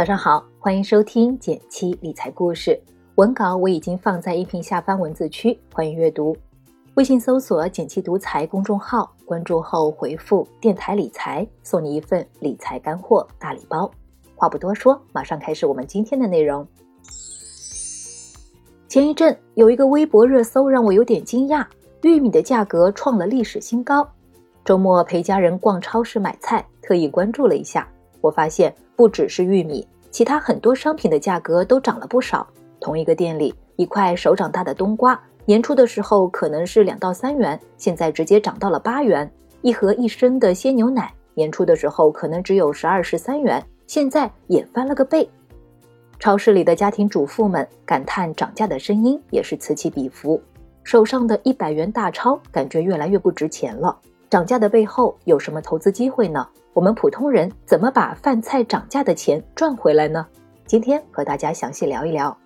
早上好，欢迎收听减七理财故事。文稿我已经放在音频下方文字区，欢迎阅读。微信搜索“减七独裁公众号，关注后回复“电台理财”，送你一份理财干货大礼包。话不多说，马上开始我们今天的内容。前一阵有一个微博热搜让我有点惊讶，玉米的价格创了历史新高。周末陪家人逛超市买菜，特意关注了一下，我发现不只是玉米，其他很多商品的价格都涨了不少。同一个店里，一块手掌大的冬瓜，年初的时候可能是两到三元，现在直接涨到了八元；一盒一升的鲜牛奶，年初的时候可能只有十二十三元，现在也翻了个倍。超市里的家庭主妇们感叹涨价的声音也是此起彼伏，手上的一百元大钞感觉越来越不值钱了。涨价的背后有什么投资机会呢？我们普通人怎么把饭菜涨价的钱赚回来呢？今天和大家详细聊一聊。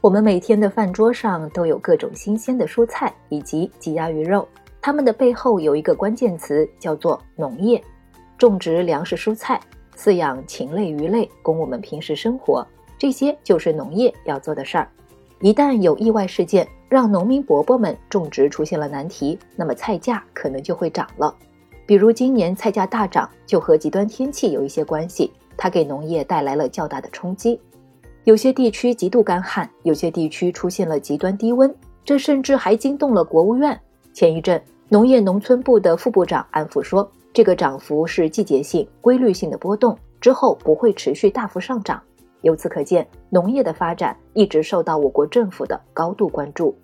我们每天的饭桌上都有各种新鲜的蔬菜以及鸡鸭鱼肉，它们的背后有一个关键词叫做农业，种植粮食蔬菜，饲养禽类鱼类供我们平时生活，这些就是农业要做的事儿。一旦有意外事件，让农民伯伯们种植出现了难题，那么菜价可能就会涨了。比如今年菜价大涨，就和极端天气有一些关系，它给农业带来了较大的冲击。有些地区极度干旱，有些地区出现了极端低温，这甚至还惊动了国务院。前一阵，农业农村部的副部长安抚说，这个涨幅是季节性、规律性的波动，之后不会持续大幅上涨。由此可见，农业的发展一直受到我国政府的高度关注。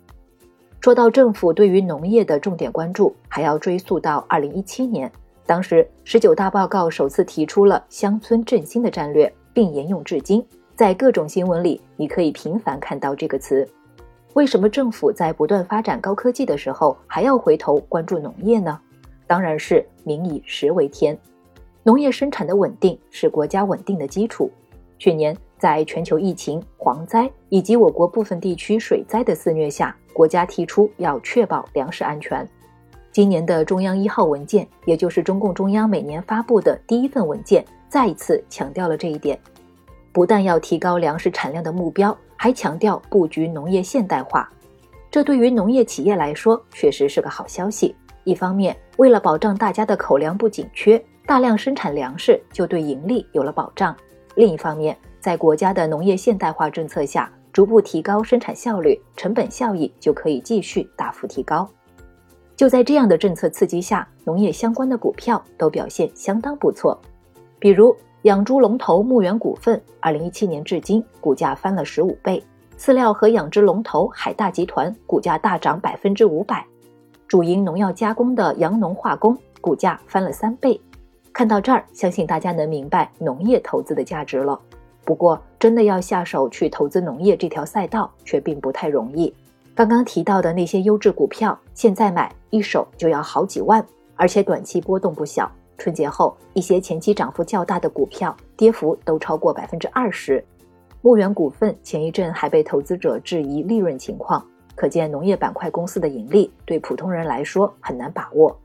说到政府对于农业的重点关注，还要追溯到二零一七年，当时十九大报告首次提出了乡村振兴的战略，并沿用至今。在各种新闻里，你可以频繁看到这个词。为什么政府在不断发展高科技的时候，还要回头关注农业呢？当然是民以食为天，农业生产的稳定是国家稳定的基础。去年。在全球疫情、蝗灾以及我国部分地区水灾的肆虐下，国家提出要确保粮食安全。今年的中央一号文件，也就是中共中央每年发布的第一份文件，再一次强调了这一点。不但要提高粮食产量的目标，还强调布局农业现代化。这对于农业企业来说，确实是个好消息。一方面，为了保障大家的口粮不紧缺，大量生产粮食就对盈利有了保障；另一方面，在国家的农业现代化政策下，逐步提高生产效率，成本效益就可以继续大幅提高。就在这样的政策刺激下，农业相关的股票都表现相当不错。比如养猪龙头牧原股份，二零一七年至今股价翻了十五倍；饲料和养殖龙头海大集团股价大涨百分之五百；主营农药加工的阳农化工股价翻了三倍。看到这儿，相信大家能明白农业投资的价值了。不过，真的要下手去投资农业这条赛道，却并不太容易。刚刚提到的那些优质股票，现在买一手就要好几万，而且短期波动不小。春节后，一些前期涨幅较大的股票，跌幅都超过百分之二十。牧原股份前一阵还被投资者质疑利润情况，可见农业板块公司的盈利对普通人来说很难把握。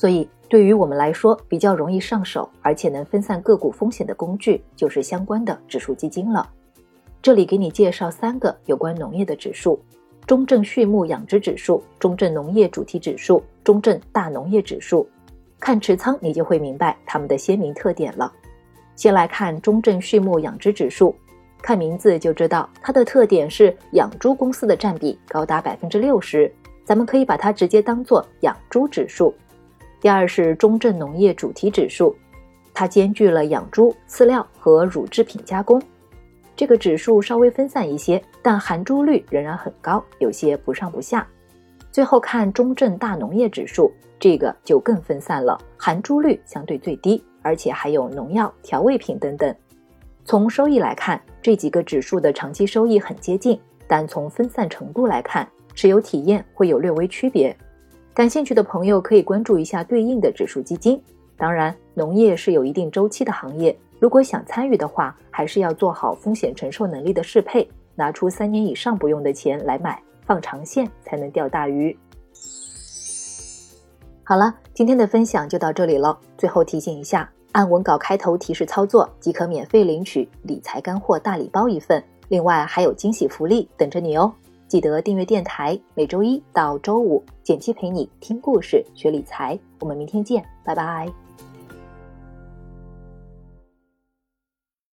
所以，对于我们来说比较容易上手，而且能分散个股风险的工具，就是相关的指数基金了。这里给你介绍三个有关农业的指数：中证畜牧养殖指数、中证农业主题指数、中证大农业指数。看持仓，你就会明白它们的鲜明特点了。先来看中证畜牧养殖指数，看名字就知道它的特点是养猪公司的占比高达百分之六十，咱们可以把它直接当做养猪指数。第二是中证农业主题指数，它兼具了养猪、饲料和乳制品加工。这个指数稍微分散一些，但含猪率仍然很高，有些不上不下。最后看中证大农业指数，这个就更分散了，含猪率相对最低，而且还有农药、调味品等等。从收益来看，这几个指数的长期收益很接近，但从分散程度来看，持有体验会有略微区别。感兴趣的朋友可以关注一下对应的指数基金。当然，农业是有一定周期的行业，如果想参与的话，还是要做好风险承受能力的适配，拿出三年以上不用的钱来买，放长线才能钓大鱼。好了，今天的分享就到这里了。最后提醒一下，按文稿开头提示操作，即可免费领取理财干货大礼包一份。另外还有惊喜福利等着你哦！记得订阅电台，每周一到周五，简七陪你听故事、学理财。我们明天见，拜拜。